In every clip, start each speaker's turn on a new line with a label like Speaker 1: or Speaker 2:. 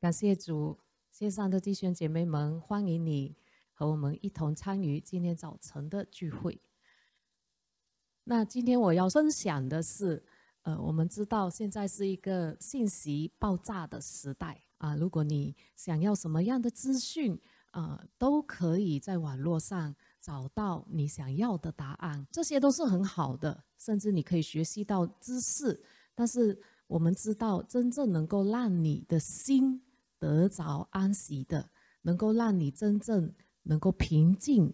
Speaker 1: 感谢主，线上的弟兄姐妹们，欢迎你和我们一同参与今天早晨的聚会。那今天我要分享的是，呃，我们知道现在是一个信息爆炸的时代啊，如果你想要什么样的资讯，啊，都可以在网络上找到你想要的答案，这些都是很好的，甚至你可以学习到知识。但是我们知道，真正能够让你的心。得着安息的，能够让你真正能够平静、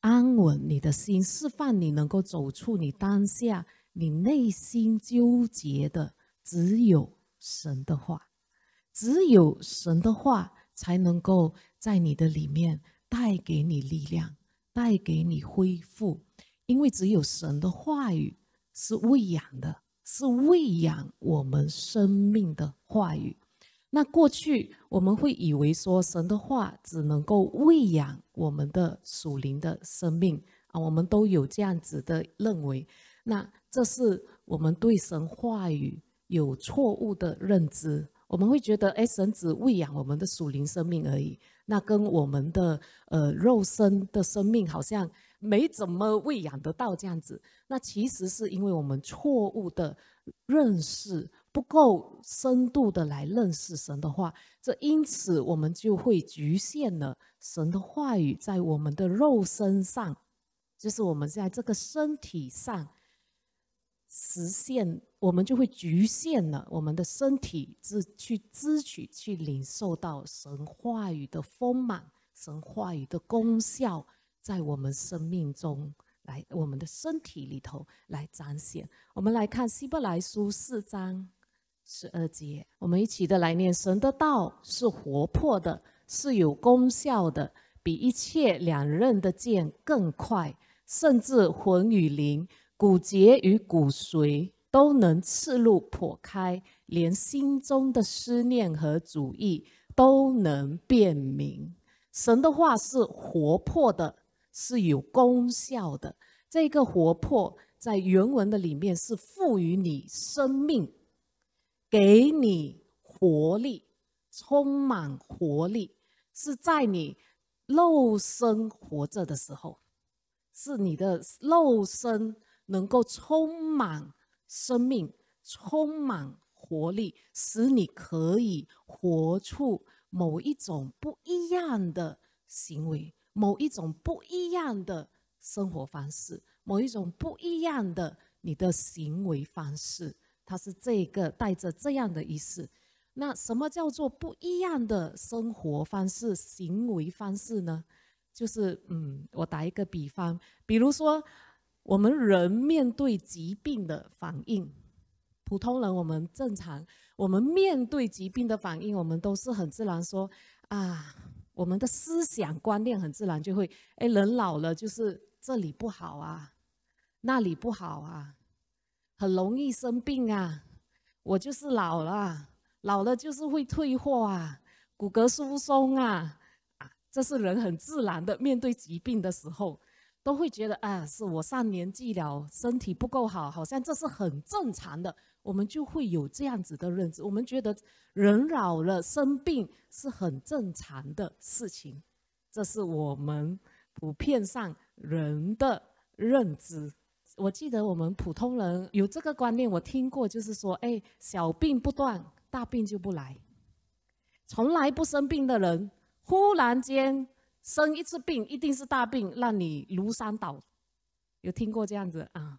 Speaker 1: 安稳你的心，释放你能够走出你当下你内心纠结的，只有神的话，只有神的话才能够在你的里面带给你力量，带给你恢复，因为只有神的话语是喂养的，是喂养我们生命的话语。那过去我们会以为说神的话只能够喂养我们的属灵的生命啊，我们都有这样子的认为。那这是我们对神话语有错误的认知。我们会觉得，哎，神只喂养我们的属灵生命而已，那跟我们的呃肉身的生命好像没怎么喂养得到这样子。那其实是因为我们错误的认识。不够深度的来认识神的话，这因此我们就会局限了神的话语在我们的肉身上，就是我们在这个身体上实现，我们就会局限了我们的身体，是去支取、去领受到神话语的丰满、神话语的功效，在我们生命中。来，我们的身体里头来彰显。我们来看希伯来书四章。十二节，我们一起的来念：神的道是活泼的，是有功效的，比一切两刃的剑更快，甚至魂与灵、骨节与骨髓都能刺入破开，连心中的思念和主意都能辨明。神的话是活泼的，是有功效的。这个活泼在原文的里面是赋予你生命。给你活力，充满活力，是在你肉身活着的时候，是你的肉身能够充满生命，充满活力，使你可以活出某一种不一样的行为，某一种不一样的生活方式，某一种不一样的你的行为方式。它是这个带着这样的意思，那什么叫做不一样的生活方式、行为方式呢？就是嗯，我打一个比方，比如说我们人面对疾病的反应，普通人我们正常，我们面对疾病的反应，我们都是很自然说啊，我们的思想观念很自然就会，哎，人老了就是这里不好啊，那里不好啊。很容易生病啊！我就是老了，老了就是会退化啊，骨骼疏松啊，啊，这是人很自然的面对疾病的时候，都会觉得啊，是我上年纪了，身体不够好，好像这是很正常的，我们就会有这样子的认知，我们觉得人老了生病是很正常的事情，这是我们普遍上人的认知。我记得我们普通人有这个观念，我听过，就是说，哎，小病不断，大病就不来。从来不生病的人，忽然间生一次病，一定是大病，让你如山倒。有听过这样子啊？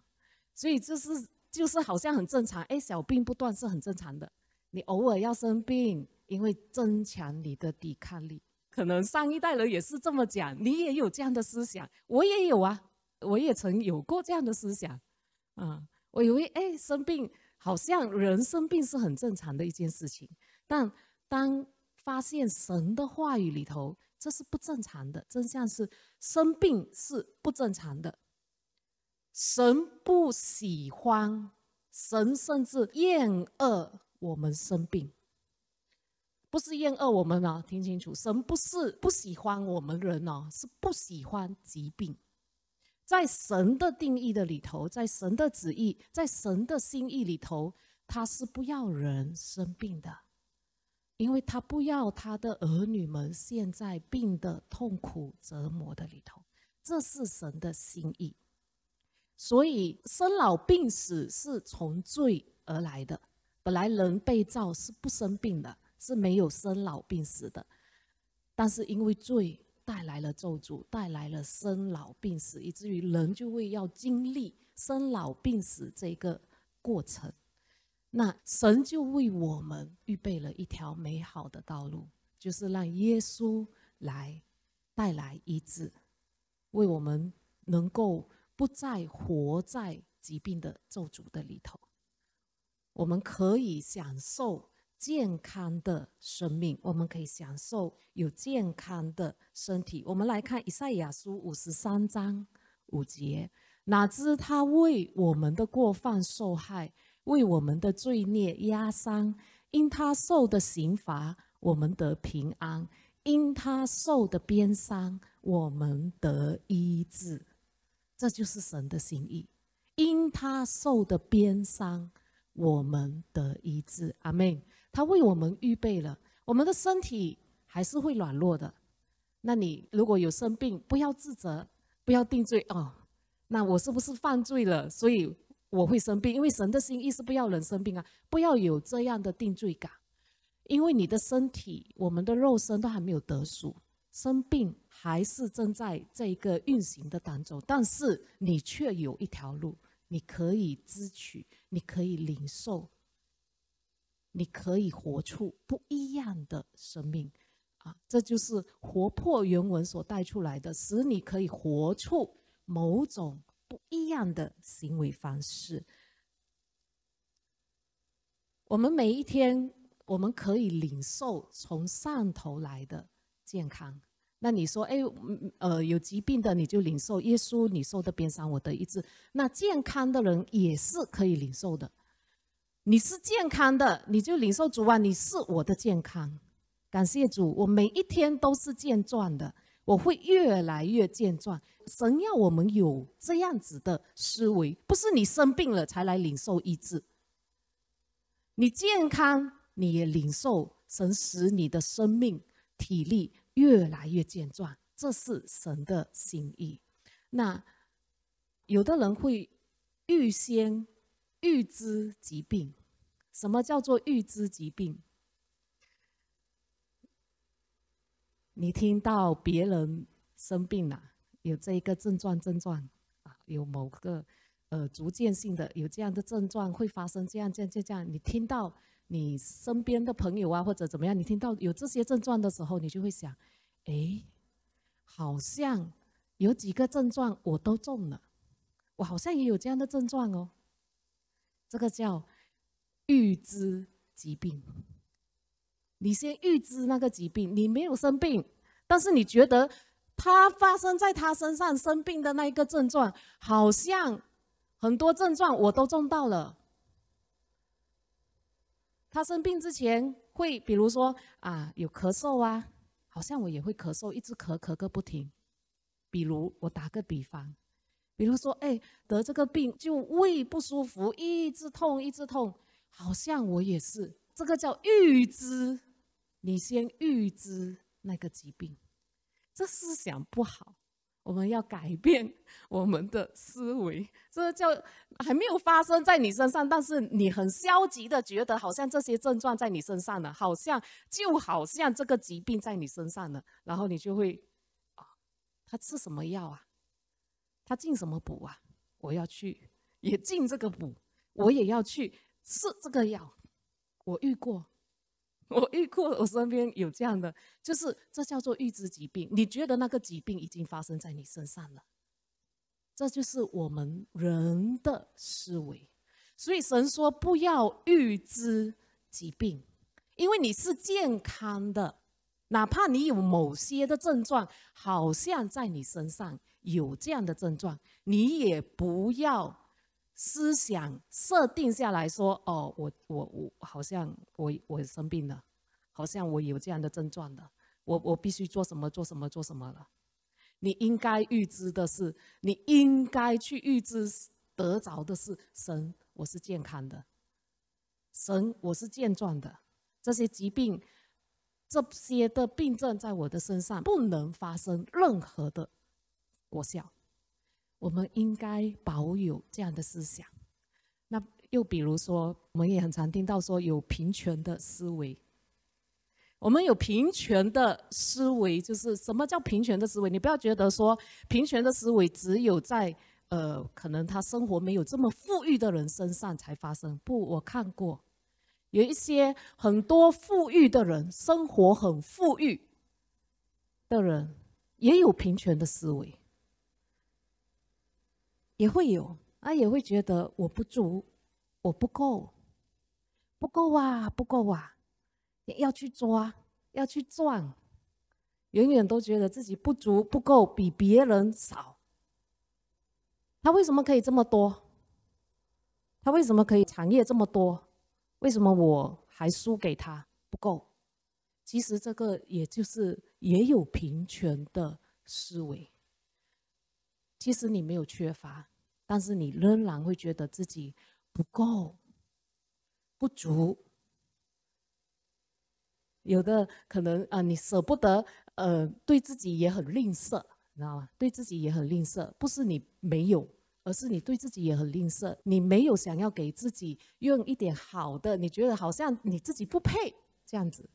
Speaker 1: 所以就是就是好像很正常，哎，小病不断是很正常的。你偶尔要生病，因为增强你的抵抗力。可能上一代人也是这么讲，你也有这样的思想，我也有啊。我也曾有过这样的思想，啊，我以为哎生病好像人生病是很正常的一件事情，但当发现神的话语里头这是不正常的，真相是生病是不正常的，神不喜欢，神甚至厌恶我们生病，不是厌恶我们啊，听清楚，神不是不喜欢我们人哦，是不喜欢疾病。在神的定义的里头，在神的旨意，在神的心意里头，他是不要人生病的。因为他不要他的儿女们陷在病的痛苦折磨的里头，这是神的心意。所以生老病死是从罪而来的。本来人被造是不生病的，是没有生老病死的。但是因为罪带来了咒诅，带来了生老病死，以至于人就会要经历生老病死这个过程。那神就为我们预备了一条美好的道路，就是让耶稣来带来医治，为我们能够不再活在疾病的咒诅的里头，我们可以享受健康的生命，我们可以享受有健康的身体。我们来看以赛亚书五十三章五节：哪知他为我们的过犯受害。为我们的罪孽压伤，因他受的刑罚，我们得平安；因他受的鞭伤，我们得医治。这就是神的心意。因他受的鞭伤，我们得医治。阿门。他为我们预备了，我们的身体还是会软弱的。那你如果有生病，不要自责，不要定罪哦。那我是不是犯罪了？所以。我会生病，因为神的心意是不要人生病啊，不要有这样的定罪感，因为你的身体、我们的肉身都还没有得赎，生病还是正在这一个运行的当中，但是你却有一条路，你可以支取，你可以领受，你可以活出不一样的生命，啊，这就是活泼原文所带出来的，使你可以活出某种。不一样的行为方式。我们每一天，我们可以领受从上头来的健康。那你说，哎，呃，有疾病的你就领受耶稣，你受的鞭伤，我的医治。那健康的人也是可以领受的。你是健康的，你就领受主啊，你是我的健康。感谢主，我每一天都是健壮的。我会越来越健壮。神要我们有这样子的思维，不是你生病了才来领受医治。你健康，你也领受神使你的生命体力越来越健壮，这是神的心意。那有的人会预先预知疾病，什么叫做预知疾病？你听到别人生病了，有这一个症状症状啊，有某个呃逐渐性的有这样的症状会发生这样这样这样。你听到你身边的朋友啊或者怎么样，你听到有这些症状的时候，你就会想，哎，好像有几个症状我都中了，我好像也有这样的症状哦。这个叫预知疾病。你先预知那个疾病，你没有生病，但是你觉得他发生在他身上生病的那一个症状，好像很多症状我都中到了。他生病之前会，比如说啊，有咳嗽啊，好像我也会咳嗽，一直咳咳个不停。比如我打个比方，比如说哎，得这个病就胃不舒服，一直痛一直痛，好像我也是，这个叫预知。你先预知那个疾病，这思想不好。我们要改变我们的思维。这叫还没有发生在你身上，但是你很消极的觉得，好像这些症状在你身上了，好像就好像这个疾病在你身上了，然后你就会啊，他吃什么药啊？他进什么补啊？我要去也进这个补，我也要去吃这个药。我遇过。我遇过，我身边有这样的，就是这叫做预知疾病。你觉得那个疾病已经发生在你身上了，这就是我们人的思维。所以神说不要预知疾病，因为你是健康的，哪怕你有某些的症状，好像在你身上有这样的症状，你也不要。思想设定下来说：“哦，我我我好像我我生病了，好像我有这样的症状的，我我必须做什么做什么做什么了。”你应该预知的是，你应该去预知得着的是神，我是健康的，神我是健壮的，这些疾病这些的病症在我的身上不能发生任何的果效。我们应该保有这样的思想。那又比如说，我们也很常听到说有平权的思维。我们有平权的思维，就是什么叫平权的思维？你不要觉得说平权的思维只有在呃可能他生活没有这么富裕的人身上才发生。不，我看过有一些很多富裕的人，生活很富裕的人，也有平权的思维。也会有，啊，也会觉得我不足，我不够，不够啊，不够啊，要去抓，要去赚，永远都觉得自己不足、不够，比别人少。他为什么可以这么多？他为什么可以产业这么多？为什么我还输给他不够？其实这个也就是也有平权的思维。其实你没有缺乏，但是你仍然会觉得自己不够、不足。有的可能啊，你舍不得，呃，对自己也很吝啬，你知道吗？对自己也很吝啬，不是你没有，而是你对自己也很吝啬。你没有想要给自己用一点好的，你觉得好像你自己不配这样子，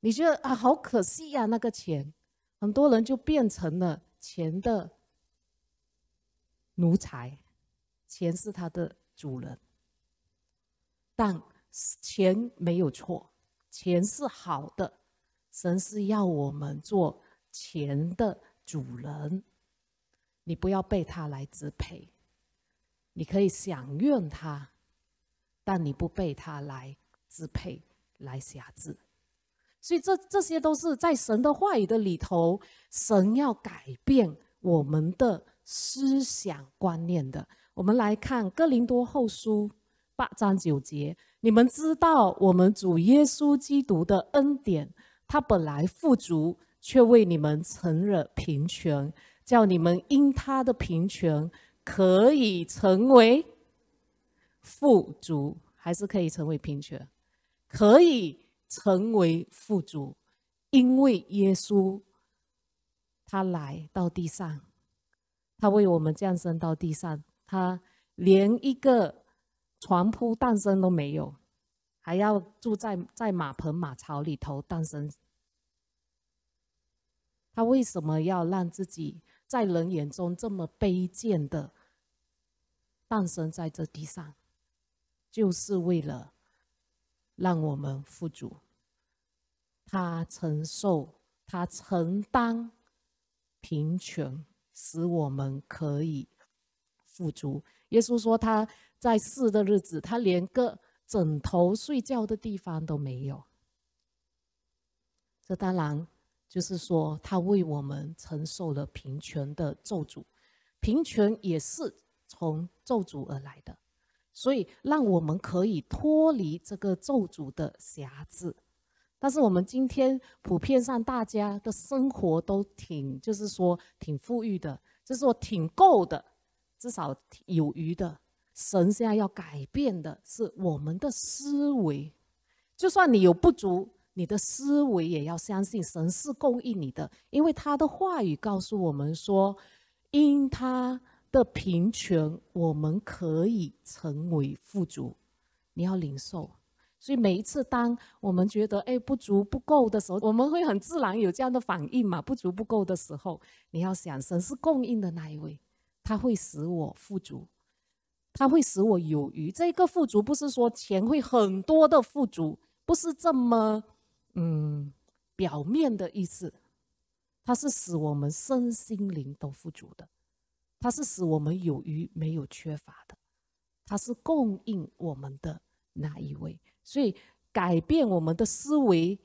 Speaker 1: 你觉得啊，好可惜呀，那个钱，很多人就变成了钱的。奴才，钱是他的主人，但钱没有错，钱是好的，神是要我们做钱的主人，你不要被他来支配，你可以享用他，但你不被他来支配、来辖制，所以这这些都是在神的话语的里头，神要改变我们的。思想观念的，我们来看《哥林多后书》八章九节。你们知道，我们主耶稣基督的恩典，他本来富足，却为你们成了贫穷，叫你们因他的贫穷可以成为富足，还是可以成为贫穷？可以成为富足，因为耶稣他来到地上。他为我们降生到地上，他连一个床铺诞生都没有，还要住在在马棚马槽里头诞生。他为什么要让自己在人眼中这么卑贱的诞生在这地上？就是为了让我们富足。他承受，他承担贫穷。使我们可以富足。耶稣说他在世的日子，他连个枕头睡觉的地方都没有。这当然就是说，他为我们承受了贫穷的咒诅，贫穷也是从咒诅而来的，所以让我们可以脱离这个咒诅的辖制。但是我们今天普遍上大家的生活都挺，就是说挺富裕的，就是说挺够的，至少有余的。神现在要改变的是我们的思维，就算你有不足，你的思维也要相信神是供应你的，因为他的话语告诉我们说，因他的贫穷，我们可以成为富足。你要领受。所以每一次，当我们觉得哎不足不够的时候，我们会很自然有这样的反应嘛？不足不够的时候，你要想，神是供应的那一位，他会使我富足，他会使我有余。这个富足不是说钱会很多的富足，不是这么嗯表面的意思，它是使我们身心灵都富足的，它是使我们有余没有缺乏的，它是供应我们的那一位。所以，改变我们的思维，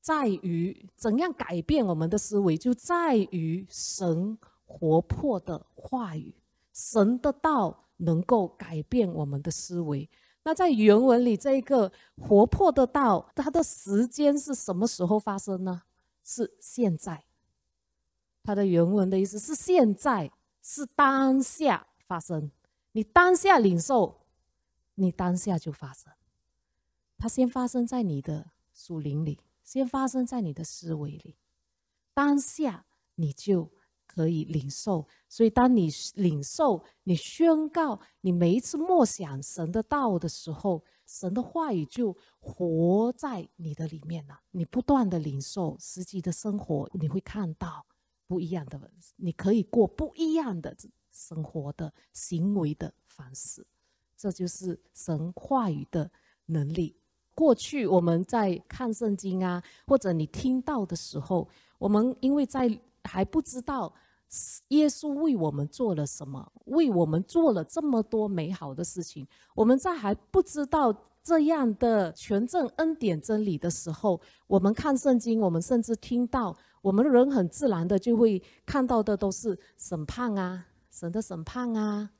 Speaker 1: 在于怎样改变我们的思维，就在于神活泼的话语，神的道能够改变我们的思维。那在原文里，这一个活泼的道，它的时间是什么时候发生呢？是现在。它的原文的意思是现在，是当下发生。你当下领受。你当下就发生，它先发生在你的属灵里，先发生在你的思维里，当下你就可以领受。所以，当你领受、你宣告、你每一次默想神的道的时候，神的话语就活在你的里面了。你不断的领受实际的生活，你会看到不一样的，你可以过不一样的生活的行为的方式。这就是神话语的能力。过去我们在看圣经啊，或者你听到的时候，我们因为在还不知道耶稣为我们做了什么，为我们做了这么多美好的事情，我们在还不知道这样的全正恩典真理的时候，我们看圣经，我们甚至听到，我们人很自然的就会看到的都是审判啊，神的审判啊，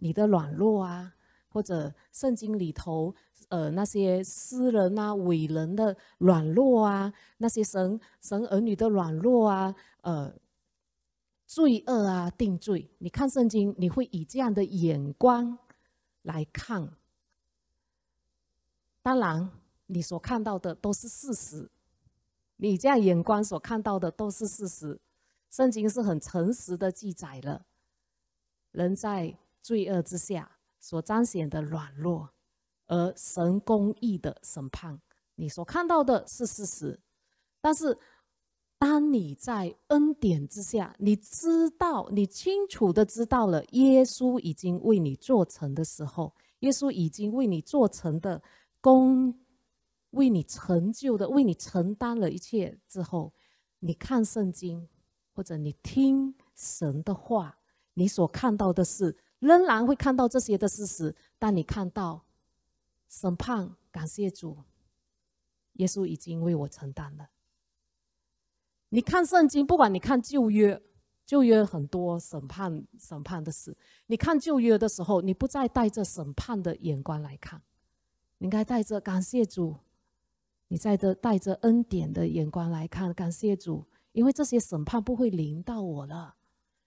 Speaker 1: 你的软弱啊。或者圣经里头，呃，那些诗人啊、伟人的软弱啊，那些神神儿女的软弱啊，呃，罪恶啊、定罪，你看圣经，你会以这样的眼光来看。当然，你所看到的都是事实，你这样眼光所看到的都是事实。圣经是很诚实的记载了，人在罪恶之下。所彰显的软弱，而神公义的审判，你所看到的是事实。但是，当你在恩典之下，你知道，你清楚的知道了，耶稣已经为你做成的时候，耶稣已经为你做成的功，为你成就的，为你承担了一切之后，你看圣经，或者你听神的话，你所看到的是。仍然会看到这些的事实，但你看到审判，感谢主，耶稣已经为我承担了。你看圣经，不管你看旧约，旧约很多审判审判的事。你看旧约的时候，你不再带着审判的眼光来看，你应该带着感谢主，你在这带着恩典的眼光来看，感谢主，因为这些审判不会临到我了，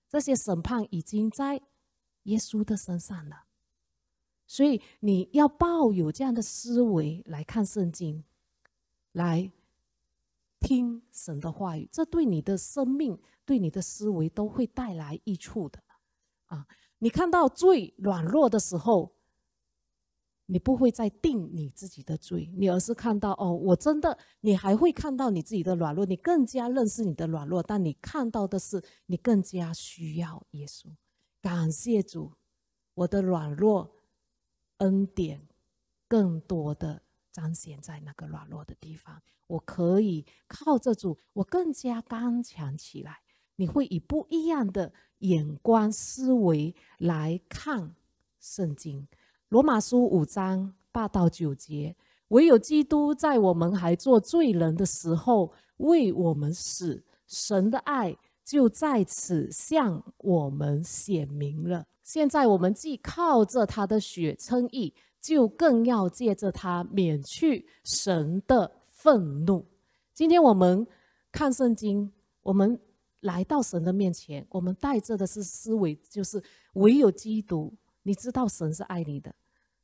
Speaker 1: 这些审判已经在。耶稣的身上了，所以你要抱有这样的思维来看圣经，来听神的话语，这对你的生命、对你的思维都会带来益处的。啊，你看到最软弱的时候，你不会再定你自己的罪，你而是看到哦，我真的，你还会看到你自己的软弱，你更加认识你的软弱，但你看到的是你更加需要耶稣。感谢主，我的软弱恩典更多的彰显在那个软弱的地方。我可以靠着主，我更加刚强起来。你会以不一样的眼光思维来看圣经。罗马书五章八到九节，唯有基督在我们还做罪人的时候为我们死，神的爱。就在此向我们显明了。现在我们既靠着他的血称义，就更要借着他免去神的愤怒。今天我们看圣经，我们来到神的面前，我们带着的是思维，就是唯有基督。你知道神是爱你的，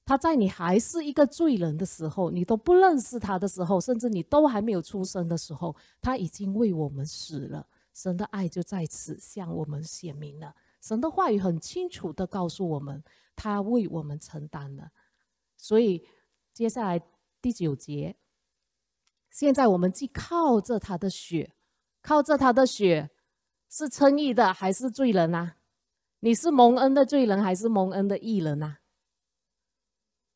Speaker 1: 他在你还是一个罪人的时候，你都不认识他的时候，甚至你都还没有出生的时候，他已经为我们死了。神的爱就在此向我们显明了。神的话语很清楚的告诉我们，他为我们承担了。所以接下来第九节，现在我们既靠着他的血，靠着他的血是称义的还是罪人啊？你是蒙恩的罪人还是蒙恩的义人啊？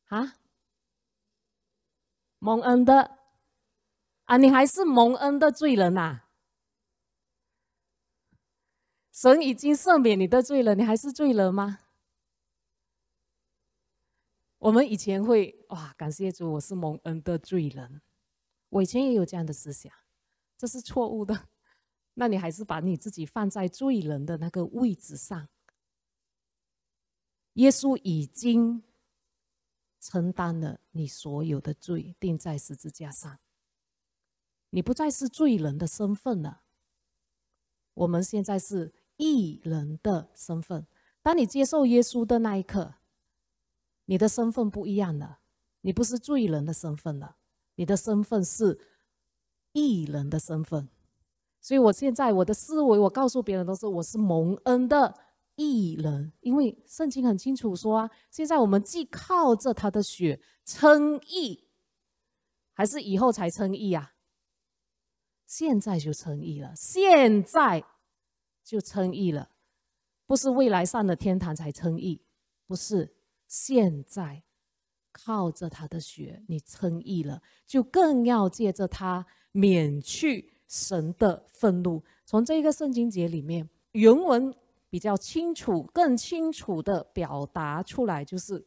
Speaker 1: 啊？蒙恩的啊？你还是蒙恩的罪人呐？神已经赦免你的罪了，你还是罪人吗？我们以前会哇，感谢主，我是蒙恩的罪人。我以前也有这样的思想，这是错误的。那你还是把你自己放在罪人的那个位置上。耶稣已经承担了你所有的罪，钉在十字架上，你不再是罪人的身份了。我们现在是。艺人的身份，当你接受耶稣的那一刻，你的身份不一样了，你不是罪人的身份了，你的身份是艺人的身份。所以我现在我的思维，我告诉别人都是我是蒙恩的艺人，因为圣经很清楚说啊，现在我们既靠着他的血称义，还是以后才称义啊？现在就称义了，现在就称义了，不是未来上了天堂才称义，不是，现在靠着他的血你称义了，就更要借着他免去。神的愤怒，从这个圣经节里面，原文比较清楚、更清楚的表达出来，就是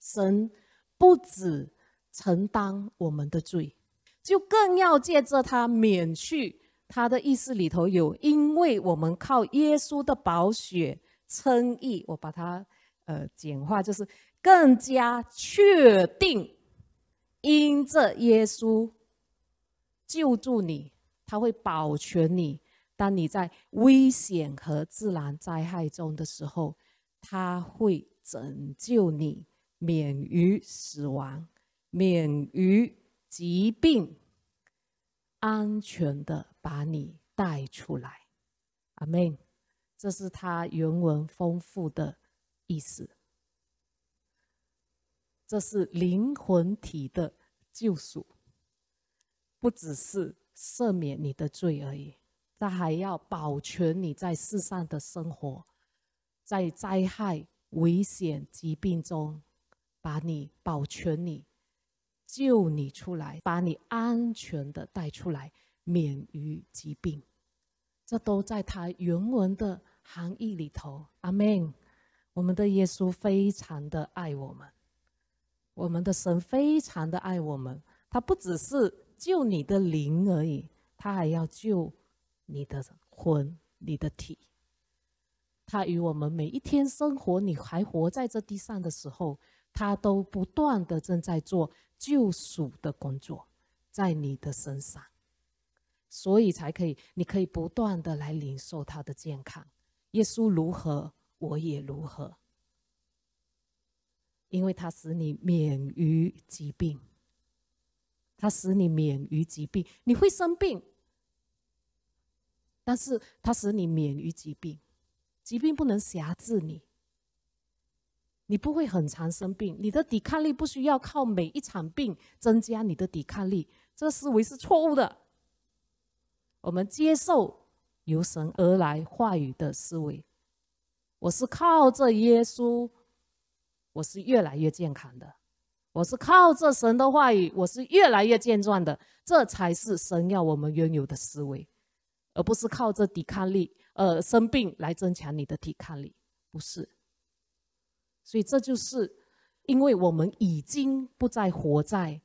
Speaker 1: 神不止承担我们的罪，就更要借着他免去。他的意思里头有，因为我们靠耶稣的宝血称义，我把它呃简化，就是更加确定，因着耶稣救助你。他会保全你，当你在危险和自然灾害中的时候，他会拯救你，免于死亡，免于疾病，安全的把你带出来。阿门。这是他原文丰富的意思。这是灵魂体的救赎，不只是。赦免你的罪而已，他还要保全你在世上的生活，在灾害、危险、疾病中，把你保全你，救你出来，把你安全的带出来，免于疾病。这都在他原文的含义里头。阿门。我们的耶稣非常的爱我们，我们的神非常的爱我们，他不只是。救你的灵而已，他还要救你的魂、你的体。他与我们每一天生活，你还活在这地上的时候，他都不断的正在做救赎的工作，在你的身上，所以才可以，你可以不断的来领受他的健康。耶稣如何，我也如何，因为他使你免于疾病。他使你免于疾病，你会生病，但是他使你免于疾病，疾病不能辖制你，你不会很常生病，你的抵抗力不需要靠每一场病增加你的抵抗力，这思维是错误的。我们接受由神而来话语的思维，我是靠着耶稣，我是越来越健康的。我是靠着神的话语，我是越来越健壮的，这才是神要我们拥有的思维，而不是靠着抵抗力，呃，生病来增强你的抵抗力，不是。所以这就是因为我们已经不再活在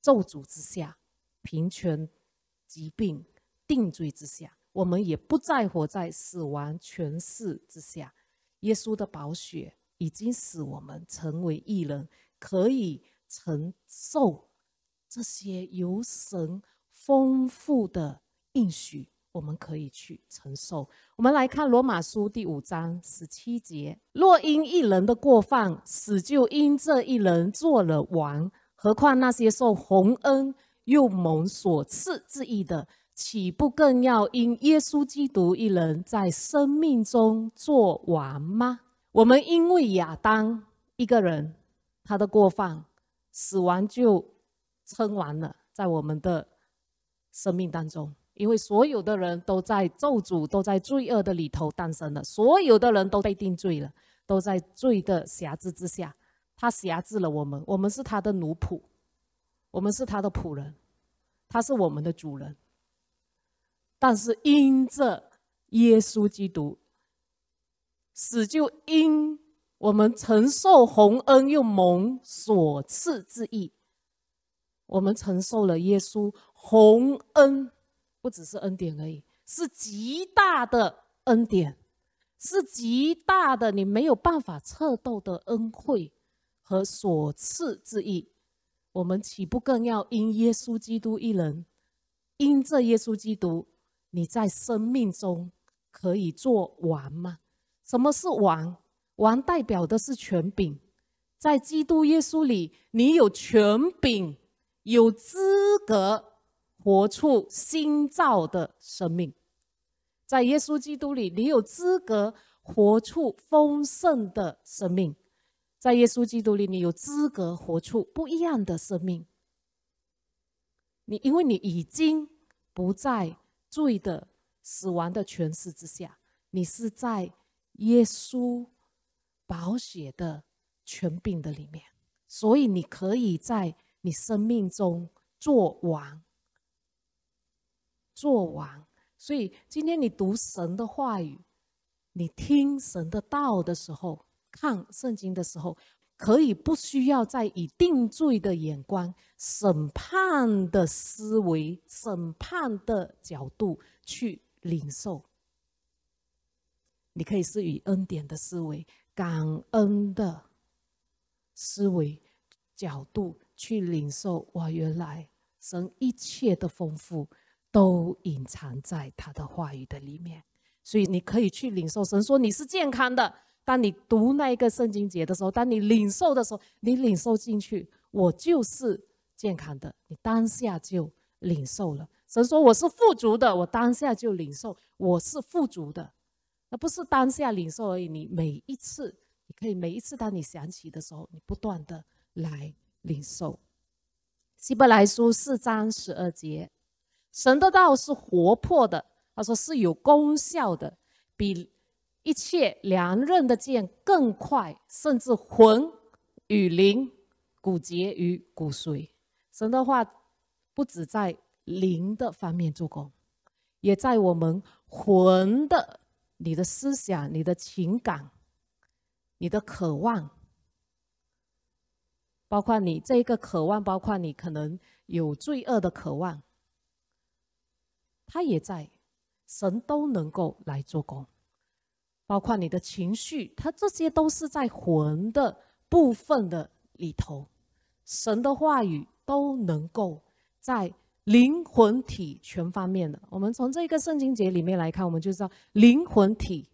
Speaker 1: 咒诅之下、贫穷、疾病、定罪之下，我们也不再活在死亡权势之下。耶稣的宝血已经使我们成为异人。可以承受这些由神丰富的应许，我们可以去承受。我们来看罗马书第五章十七节：若因一人的过犯，死就因这一人做了王，何况那些受洪恩又蒙所赐之意的，岂不更要因耶稣基督一人在生命中做王吗？我们因为亚当一个人。他的过犯，死亡就称完了，在我们的生命当中，因为所有的人都在咒诅、都在罪恶的里头诞生了，所有的人都被定罪了，都在罪的辖制之下。他辖制了我们，我们是他的奴仆，我们是他的仆人，他是我们的主人。但是因着耶稣基督死，就因。我们承受洪恩又蒙所赐之意，我们承受了耶稣洪恩，不只是恩典而已，是极大的恩典，是极大的你没有办法测度的恩惠和所赐之意。我们岂不更要因耶稣基督一人，因这耶稣基督，你在生命中可以做王吗？什么是王？王代表的是权柄，在基督耶稣里，你有权柄，有资格活出新造的生命。在耶稣基督里，你有资格活出丰盛的生命。在耶稣基督里，你有资格活出不一样的生命。你因为你已经不在罪的死亡的权势之下，你是在耶稣宝血的权柄的里面，所以你可以在你生命中做王，做王。所以今天你读神的话语，你听神的道的时候，看圣经的时候，可以不需要再以定罪的眼光、审判的思维、审判的角度去领受。你可以是以恩典的思维、感恩的思维角度去领受。哇，原来神一切的丰富。都隐藏在他的话语的里面，所以你可以去领受。神说你是健康的。当你读那一个圣经节的时候，当你领受的时候，你领受进去，我就是健康的。你当下就领受了。神说我是富足的，我当下就领受，我是富足的。那不是当下领受而已，你每一次，你可以每一次当你想起的时候，你不断的来领受。希伯来书四章十二节。神的道是活泼的，他说是有功效的，比一切良刃的剑更快，甚至魂与灵、骨节与骨髓。神的话不止在灵的方面做工，也在我们魂的、你的思想、你的情感、你的渴望，包括你这一个渴望，包括你可能有罪恶的渴望。他也在，神都能够来做工，包括你的情绪，他这些都是在魂的部分的里头，神的话语都能够在灵魂体全方面的。我们从这个圣经节里面来看，我们就知道灵魂体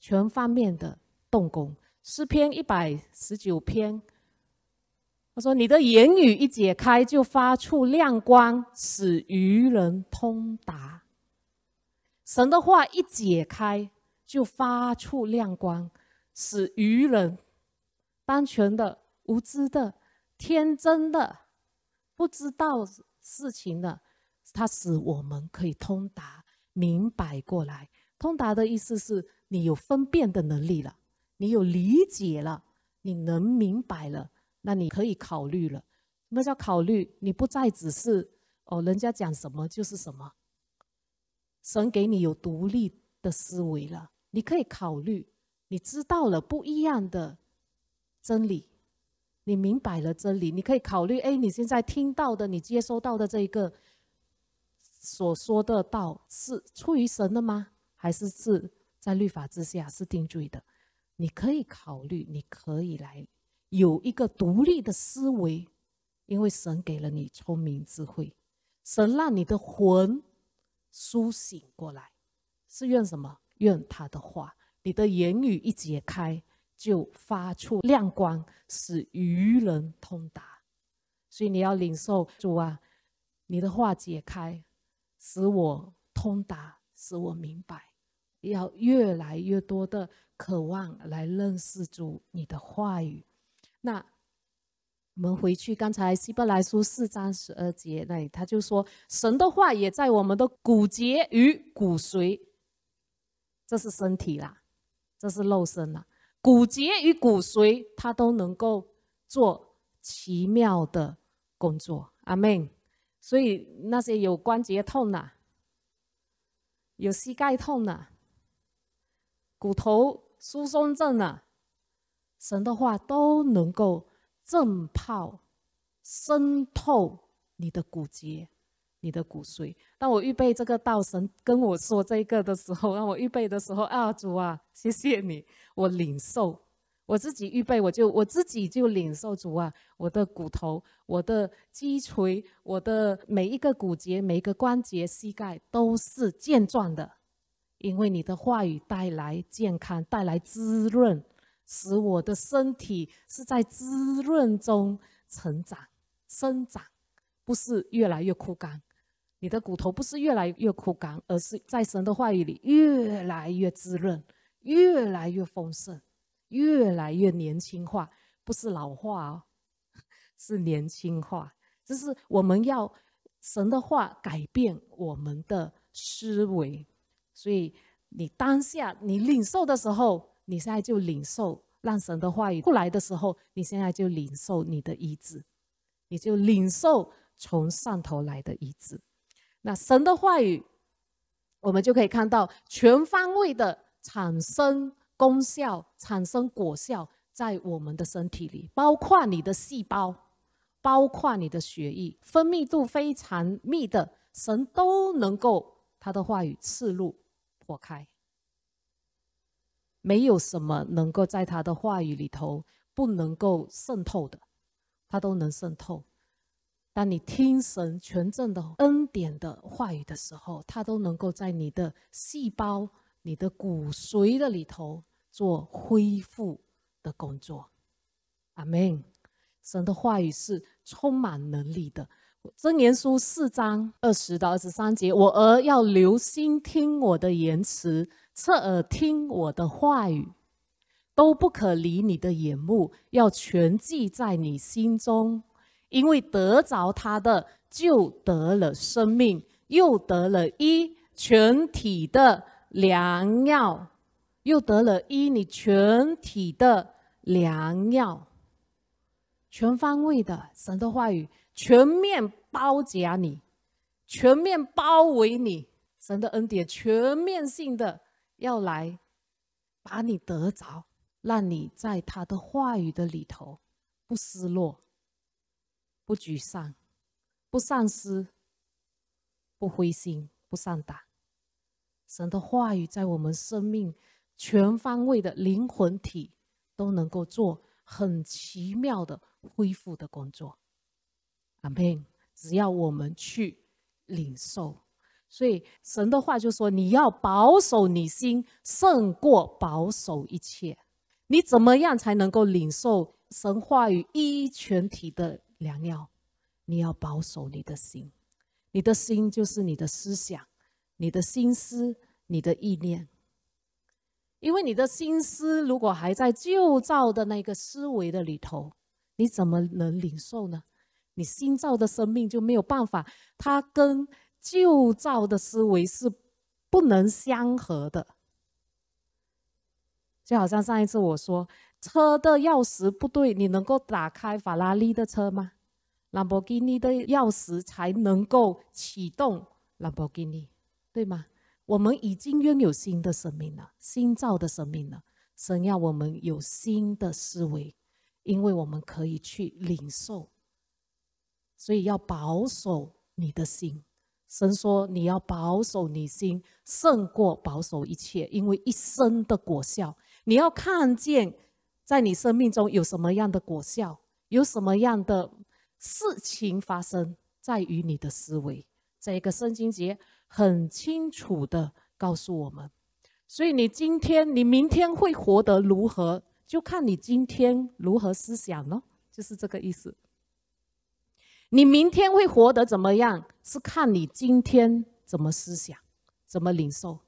Speaker 1: 全方面的动工。诗篇一百十九篇。他说：“你的言语一解开，就发出亮光，使愚人通达。神的话一解开，就发出亮光，使愚人、单纯的、无知的、天真的、不知道事情的，它使我们可以通达、明白过来。通达的意思是你有分辨的能力了，你有理解了，你能明白了。”那你可以考虑了，什么叫考虑？你不再只是哦，人家讲什么就是什么。神给你有独立的思维了，你可以考虑，你知道了不一样的真理，你明白了真理，你可以考虑：哎，你现在听到的，你接收到的这一个所说的道是出于神的吗？还是是在律法之下是定罪的？你可以考虑，你可以来。有一个独立的思维，因为神给了你聪明智慧，神让你的魂苏醒过来，是愿什么？愿他的话，你的言语一解开，就发出亮光，使愚人通达。所以你要领受主啊，你的话解开，使我通达，使我明白，要越来越多的渴望来认识主你的话语。那我们回去，刚才希伯来书四章十二节那里，他就说神的话也在我们的骨节与骨髓，这是身体啦，这是肉身啦，骨节与骨髓，它都能够做奇妙的工作。阿门。所以那些有关节痛的，有膝盖痛的，骨头疏松症的。神的话都能够震泡、渗透你的骨节、你的骨髓。当我预备这个道，神跟我说这个的时候，让我预备的时候啊，主啊，谢谢你，我领受，我自己预备，我就我自己就领受主啊，我的骨头、我的脊髓、我的每一个骨节、每一个关节、膝盖都是健壮的，因为你的话语带来健康，带来滋润。使我的身体是在滋润中成长、生长，不是越来越枯干，你的骨头不是越来越枯干，而是在神的话语里越来越滋润，越来越丰盛，越来越年轻化，不是老化哦，是年轻化。就是我们要神的话改变我们的思维，所以你当下你领受的时候，你现在就领受。让神的话语出来的时候，你现在就领受你的医治，你就领受从上头来的医治。那神的话语，我们就可以看到全方位的产生功效、产生果效在我们的身体里，包括你的细胞，包括你的血液，分泌度非常密的，神都能够他的话语刺入破开。没有什么能够在他的话语里头不能够渗透的，他都能渗透。当你听神全正的恩典的话语的时候，他都能够在你的细胞、你的骨髓的里头做恢复的工作。阿门。神的话语是充满能力的。箴言书四章二十到二十三节：我儿要留心听我的言辞。侧耳听我的话语，都不可离你的眼目，要全记在你心中，因为得着他的，就得了生命，又得了一全体的良药，又得了一你全体的良药，全方位的神的话语，全面包夹你，全面包围你，神的恩典全面性的。要来把你得着，让你在他的话语的里头不失落、不沮丧、不丧失、不灰心、不丧胆。神的话语在我们生命全方位的灵魂体都能够做很奇妙的恢复的工作。阿门。只要我们去领受。所以神的话就说：“你要保守你心，胜过保守一切。你怎么样才能够领受神话语一全体的良药？你要保守你的心，你的心就是你的思想、你的心思、你的意念。因为你的心思如果还在旧造的那个思维的里头，你怎么能领受呢？你新造的生命就没有办法，它跟。”旧造的思维是不能相合的，就好像上一次我说车的钥匙不对，你能够打开法拉利的车吗？兰博基尼的钥匙才能够启动兰博基尼，对吗？我们已经拥有新的生命了，新造的生命了。神要我们有新的思维，因为我们可以去领受，所以要保守你的心。神说：“你要保守你心，胜过保守一切，因为一生的果效，你要看见，在你生命中有什么样的果效，有什么样的事情发生，在于你的思维。这个圣经节很清楚的告诉我们，所以你今天、你明天会活得如何，就看你今天如何思想咯，就是这个意思。”你明天会活得怎么样？是看你今天怎么思想，怎么领受。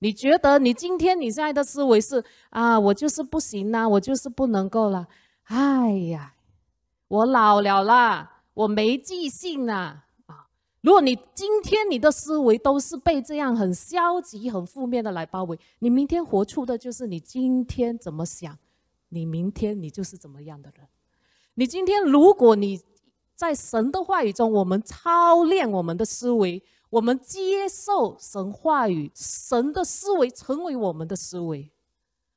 Speaker 1: 你觉得你今天你现在的思维是啊，我就是不行呐，我就是不能够了。哎呀，我老了啦，我没记性啦啊！如果你今天你的思维都是被这样很消极、很负面的来包围，你明天活出的就是你今天怎么想，你明天你就是怎么样的人。你今天如果你。在神的话语中，我们操练我们的思维，我们接受神话语，神的思维成为我们的思维。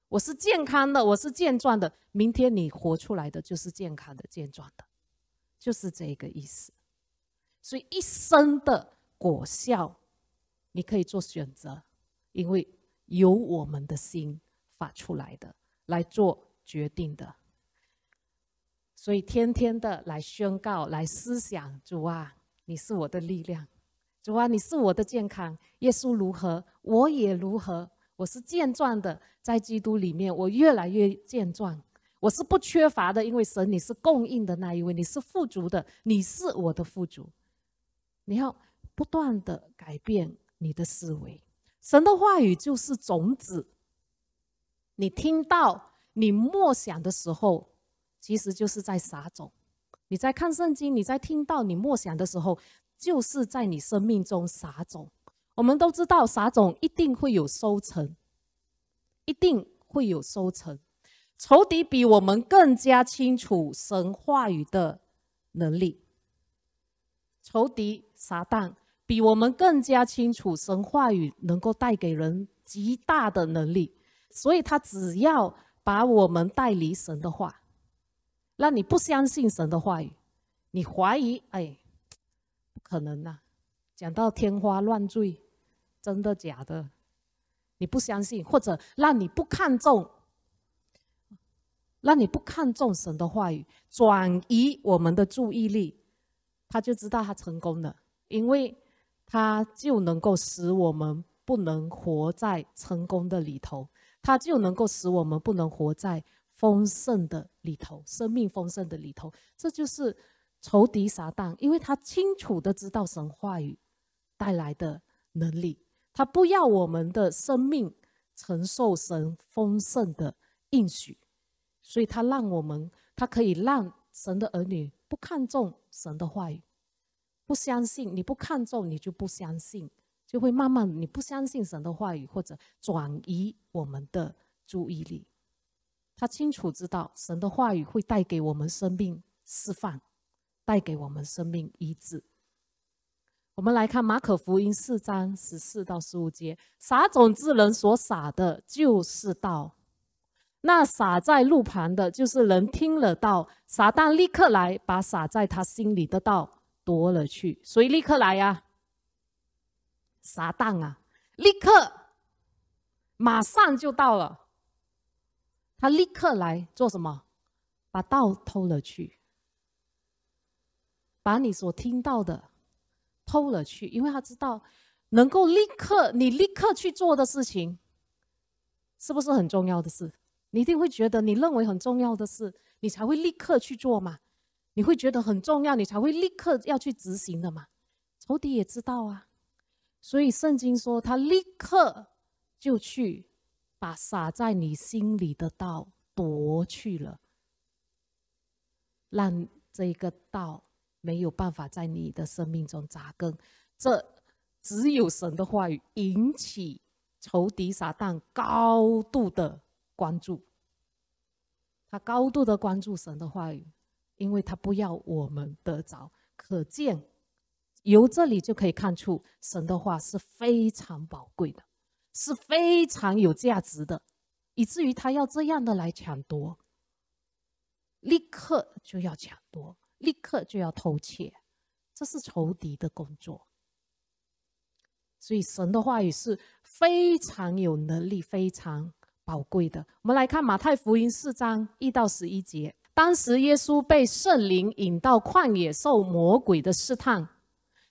Speaker 1: 我是健康的，我是健壮的。明天你活出来的就是健康的、健壮的，就是这个意思。所以一生的果效，你可以做选择，因为由我们的心发出来的来做决定的。所以天天的来宣告、来思想，主啊，你是我的力量，主啊，你是我的健康。耶稣如何，我也如何。我是健壮的，在基督里面，我越来越健壮。我是不缺乏的，因为神你是供应的那一位，你是富足的，你是我的富足。你要不断的改变你的思维。神的话语就是种子，你听到、你默想的时候，其实就是在撒种。你在看圣经，你在听到、你默想的时候，就是在你生命中撒种。我们都知道，撒种一定会有收成，一定会有收成。仇敌比我们更加清楚神话语的能力。仇敌撒旦比我们更加清楚神话语能够带给人极大的能力，所以他只要把我们带离神的话，让你不相信神的话语，你怀疑，哎，不可能呐，讲到天花乱坠。真的假的？你不相信，或者让你不看重，让你不看重神的话语，转移我们的注意力，他就知道他成功了，因为他就能够使我们不能活在成功的里头，他就能够使我们不能活在丰盛的里头，生命丰盛的里头。这就是仇敌撒旦，因为他清楚的知道神话语带来的能力。他不要我们的生命承受神丰盛的应许，所以他让我们，他可以让神的儿女不看重神的话语，不相信。你不看重，你就不相信，就会慢慢你不相信神的话语，或者转移我们的注意力。他清楚知道神的话语会带给我们生命释放，带给我们生命医治。我们来看马可福音四章十四到十五节：撒种之人所撒的，就是道；那撒在路旁的，就是人听了道，撒旦立刻来，把撒在他心里的道夺了去。谁立刻来呀？撒旦啊！立刻，马上就到了。他立刻来做什么？把道偷了去，把你所听到的。偷了去，因为他知道，能够立刻你立刻去做的事情，是不是很重要的事？你一定会觉得你认为很重要的事，你才会立刻去做嘛？你会觉得很重要，你才会立刻要去执行的嘛？仇敌也知道啊，所以圣经说他立刻就去把撒在你心里的道夺去了，让这个道。没有办法在你的生命中扎根，这只有神的话语引起仇敌撒旦高度的关注。他高度的关注神的话语，因为他不要我们得着。可见，由这里就可以看出，神的话是非常宝贵的，是非常有价值的，以至于他要这样的来抢夺，立刻就要抢夺。立刻就要偷窃，这是仇敌的工作。所以神的话语是非常有能力、非常宝贵的。我们来看马太福音四章一到十一节：当时耶稣被圣灵引到旷野受魔鬼的试探，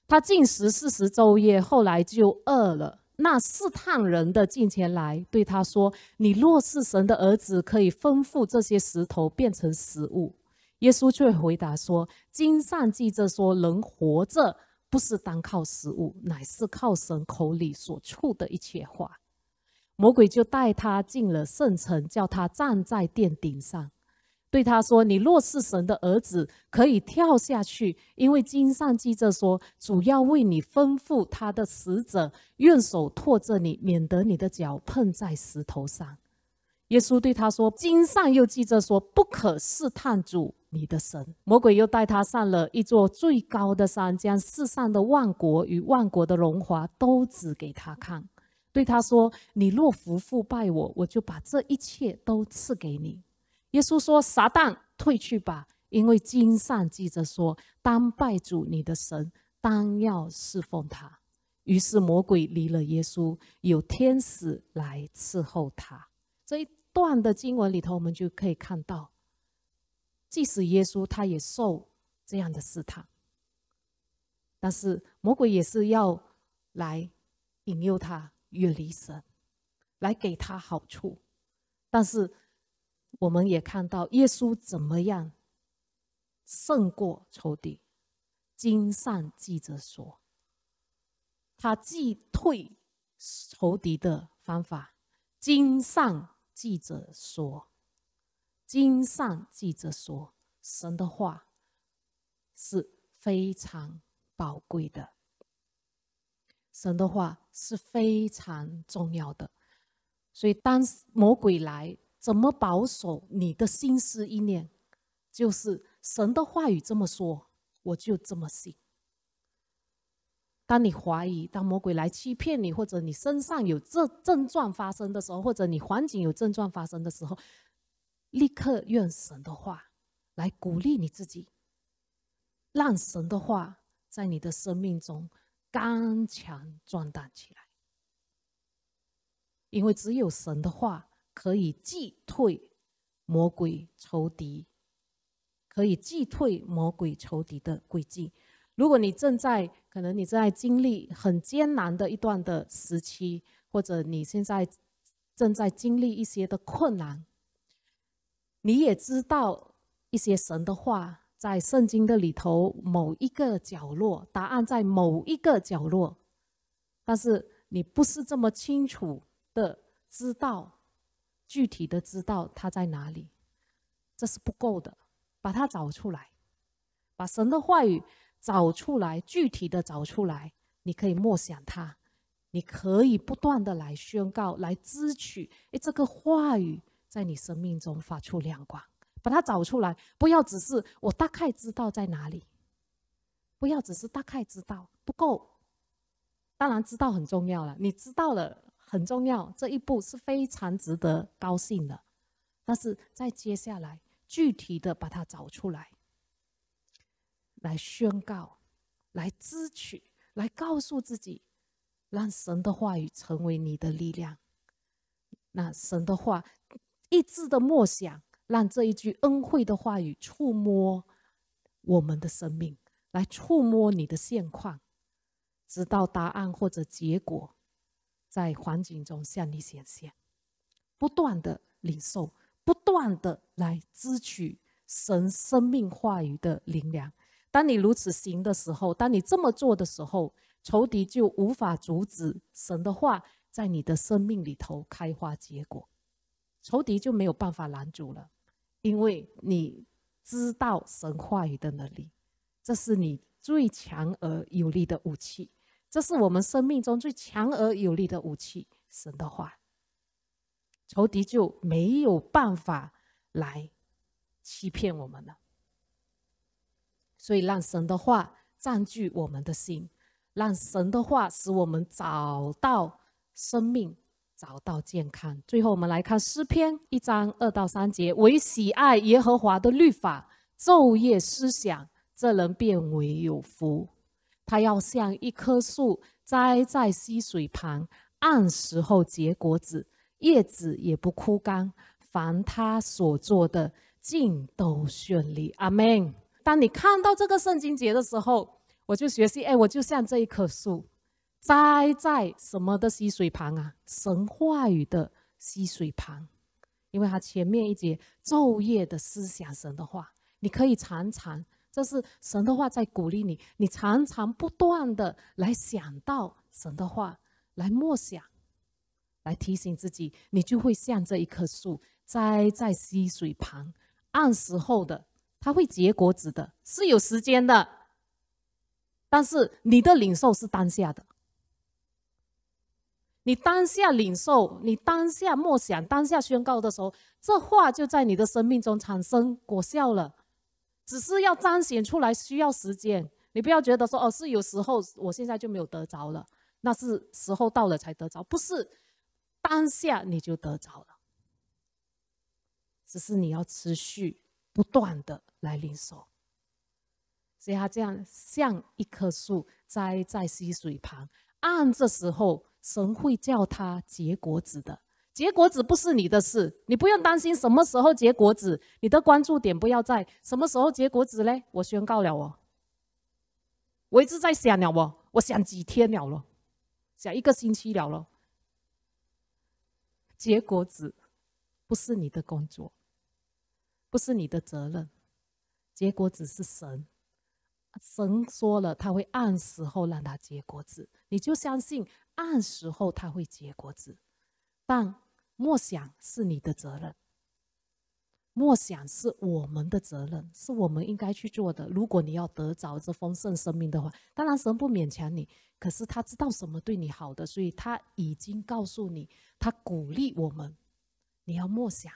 Speaker 1: 他进食四十昼夜，后来就饿了。那试探人的进前来对他说：“你若是神的儿子，可以吩咐这些石头变成食物。”耶稣却回答说：“经上记着说，人活着不是单靠食物，乃是靠神口里所出的一切话。”魔鬼就带他进了圣城，叫他站在殿顶上，对他说：“你若是神的儿子，可以跳下去，因为经上记着说，主要为你吩咐他的使者，用手托着你，免得你的脚碰在石头上。”耶稣对他说：“经上又记着说，不可试探主。”你的神，魔鬼又带他上了一座最高的山，将世上的万国与万国的荣华都指给他看，对他说：“你若服服拜我，我就把这一切都赐给你。”耶稣说：“撒旦，退去吧，因为经上记着说，当拜主你的神，当要侍奉他。”于是魔鬼离了耶稣，有天使来伺候他。这一段的经文里头，我们就可以看到。即使耶稣他也受这样的试探，但是魔鬼也是要来引诱他远离神，来给他好处。但是我们也看到耶稣怎么样胜过仇敌。经上记着说，他击退仇敌的方法。经上记着说，经上记着说，神的话是非常宝贵的，神的话是非常重要的。所以，当魔鬼来，怎么保守你的心思意念？就是神的话语这么说。我就这么信。当你怀疑，当魔鬼来欺骗你，或者你身上有这症状发生的时候，或者你环境有症状发生的时候，立刻用神的话来鼓励你自己，让神的话在你的生命中刚强壮大起来。因为只有神的话可以击退魔鬼仇敌。可以击退魔鬼仇敌的诡计。如果你正在可能你正在经历很艰难的一段的时期，或者你现在正在经历一些的困难，你也知道一些神的话在圣经的里头某一个角落，答案在某一个角落，但是你不是这么清楚的知道具体的知道它在哪里，这是不够的。把它找出来，把神的话语找出来，具体的找出来。你可以默想它，你可以不断的来宣告，来支取。诶，这个话语在你生命中发出亮光，把它找出来。不要只是我大概知道在哪里，不要只是大概知道不够。当然知道很重要了，你知道了很重要，这一步是非常值得高兴的。但是在接下来。具体的把它找出来，来宣告，来支取，来告诉自己，让神的话语成为你的力量。那神的话一字的默想，让这一句恩惠的话语触摸我们的生命，来触摸你的现况，直到答案或者结果在环境中向你显现，不断的领受。不断的来支取神生命话语的灵粮。当你如此行的时候，当你这么做的时候，仇敌就无法阻止神的话在你的生命里头开花结果，仇敌就没有办法拦阻了，因为你知道神话语的能力，这是你最强而有力的武器，这是我们生命中最强而有力的武器——神的话。仇敌就没有办法来欺骗我们了，所以让神的话占据我们的心，让神的话使我们找到生命，找到健康。最后，我们来看诗篇一章二到三节：唯喜爱耶和华的律法，昼夜思想，这人变为有福。他要像一棵树栽在溪水旁，按时候结果子。叶子也不枯干，凡他所做的尽都顺利。阿门。当你看到这个圣经节的时候，我就学习，哎，我就像这一棵树，栽在什么的溪水旁啊？神话语的溪水旁，因为它前面一节昼夜的思想神的话，你可以常常，这是神的话在鼓励你，你常常不断的来想到神的话，来默想。来提醒自己，你就会像这一棵树栽在溪水旁，按时候的，它会结果子的，是有时间的。但是你的领受是当下的，你当下领受，你当下默想，当下宣告的时候，这话就在你的生命中产生果效了。只是要彰显出来需要时间，你不要觉得说哦，是有时候我现在就没有得着了，那是时候到了才得着，不是。当下你就得着了，只是你要持续不断的来领受。所以他这样像一棵树栽在溪水旁，按这时候神会叫它结果子的。结果子不是你的事，你不用担心什么时候结果子。你的关注点不要在什么时候结果子嘞。我宣告了哦，我一直在想了哦，我想几天了了，想一个星期了了。结果子不是你的工作，不是你的责任，结果子是神。神说了，他会按时候让他结果子，你就相信按时候他会结果子。但默想是你的责任，默想是我们的责任，是我们应该去做的。如果你要得着这丰盛生命的话，当然神不勉强你，可是他知道什么对你好的，所以他已经告诉你，他鼓励我们，你要默想。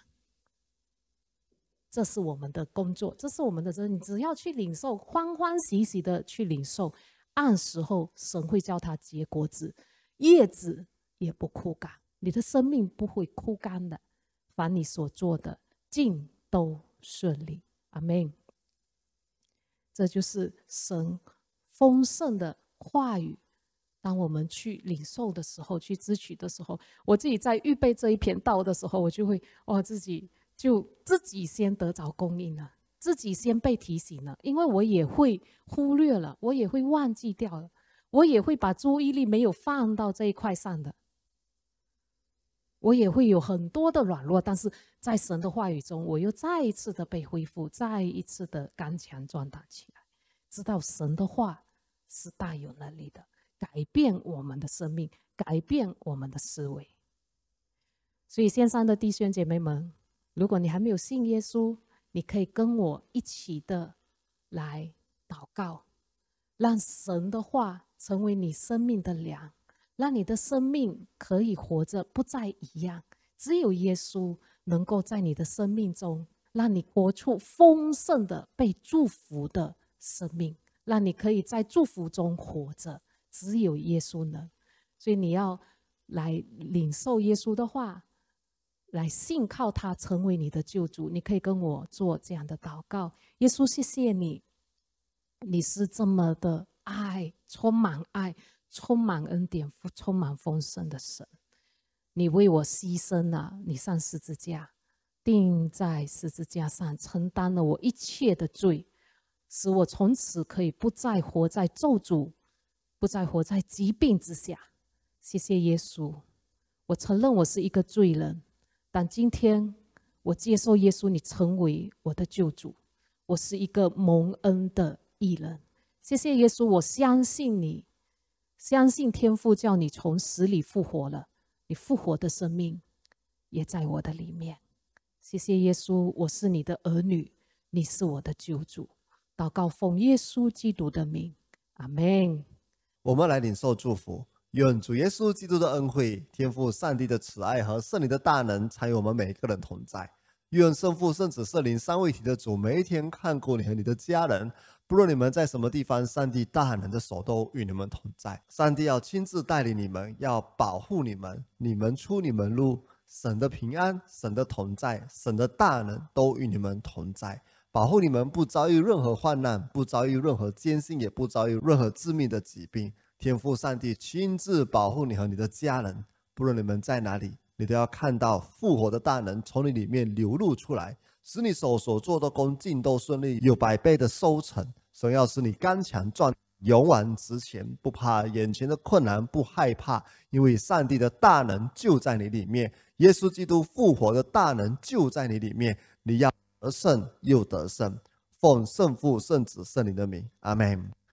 Speaker 1: 这是我们的工作，这是我们的责任。你只要去领受，欢欢喜喜的去领受，按时候神会叫他结果子，叶子也不枯干，你的生命不会枯干的。凡你所做的，尽都顺利。阿门。这就是神丰盛的话语。当我们去领受的时候，去支取的时候，我自己在预备这一篇道的时候，我就会哇自己。就自己先得着供应了，自己先被提醒了，因为我也会忽略了，我也会忘记掉了，我也会把注意力没有放到这一块上的，我也会有很多的软弱，但是在神的话语中，我又再一次的被恢复，再一次的刚强壮大起来，知道神的话是大有能力的，改变我们的生命，改变我们的思维。所以线上的弟兄姐妹们。如果你还没有信耶稣，你可以跟我一起的来祷告，让神的话成为你生命的粮，让你的生命可以活着不再一样。只有耶稣能够在你的生命中，让你活出丰盛的被祝福的生命，让你可以在祝福中活着。只有耶稣能，所以你要来领受耶稣的话。来信靠他，成为你的救主。你可以跟我做这样的祷告：耶稣，谢谢你，你是这么的爱，充满爱，充满恩典，充满丰盛的神。你为我牺牲了，你上十字架，钉在十字架上，承担了我一切的罪，使我从此可以不再活在咒诅，不再活在疾病之下。谢谢耶稣，我承认我是一个罪人。但今天，我接受耶稣，你成为我的救主，我是一个蒙恩的艺人。谢谢耶稣，我相信你，相信天父叫你从死里复活了，你复活的生命也在我的里面。谢谢耶稣，我是你的儿女，你是我的救主。祷告奉耶稣基督的名，阿门。
Speaker 2: 我们来领受祝福。愿主耶稣基督的恩惠、天父上帝的慈爱和圣灵的大能常与我们每一个人同在。愿圣父、圣子、圣灵三位一体的主每一天看顾你和你的家人，不论你们在什么地方，上帝大能的手都与你们同在。上帝要亲自带领你们，要保护你们，你们出你们入，神的平安、神的同在、神的大能都与你们同在，保护你们不遭遇任何患难，不遭遇任何艰辛，也不遭遇任何致命的疾病。天父上帝亲自保护你和你的家人，不论你们在哪里，你都要看到复活的大能从你里面流露出来，使你手所做的工尽都顺利，有百倍的收成。神要使你刚强壮，勇往直前，不怕眼前的困难，不害怕，因为上帝的大能就在你里面，耶稣基督复活的大能就在你里面，你要得胜又得胜。奉圣父、圣子、圣灵的名，阿门。